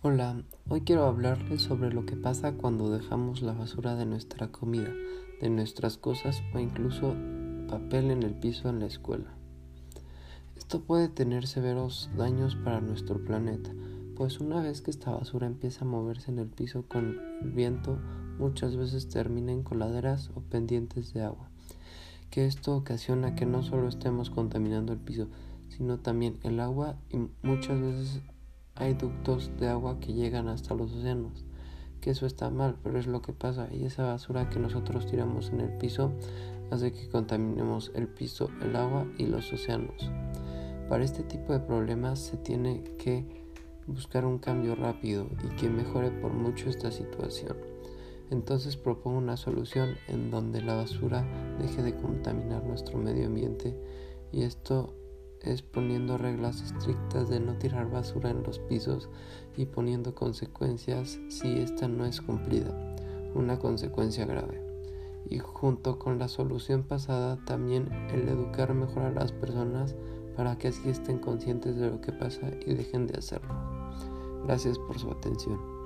Hola, hoy quiero hablarles sobre lo que pasa cuando dejamos la basura de nuestra comida, de nuestras cosas o incluso papel en el piso en la escuela. Esto puede tener severos daños para nuestro planeta, pues una vez que esta basura empieza a moverse en el piso con el viento, muchas veces termina en coladeras o pendientes de agua, que esto ocasiona que no solo estemos contaminando el piso, sino también el agua y muchas veces hay ductos de agua que llegan hasta los océanos. Que eso está mal, pero es lo que pasa. Y esa basura que nosotros tiramos en el piso hace que contaminemos el piso, el agua y los océanos. Para este tipo de problemas se tiene que buscar un cambio rápido y que mejore por mucho esta situación. Entonces propongo una solución en donde la basura deje de contaminar nuestro medio ambiente y esto es poniendo reglas estrictas de no tirar basura en los pisos y poniendo consecuencias si esta no es cumplida, una consecuencia grave. Y junto con la solución pasada también el educar mejor a las personas para que así estén conscientes de lo que pasa y dejen de hacerlo. Gracias por su atención.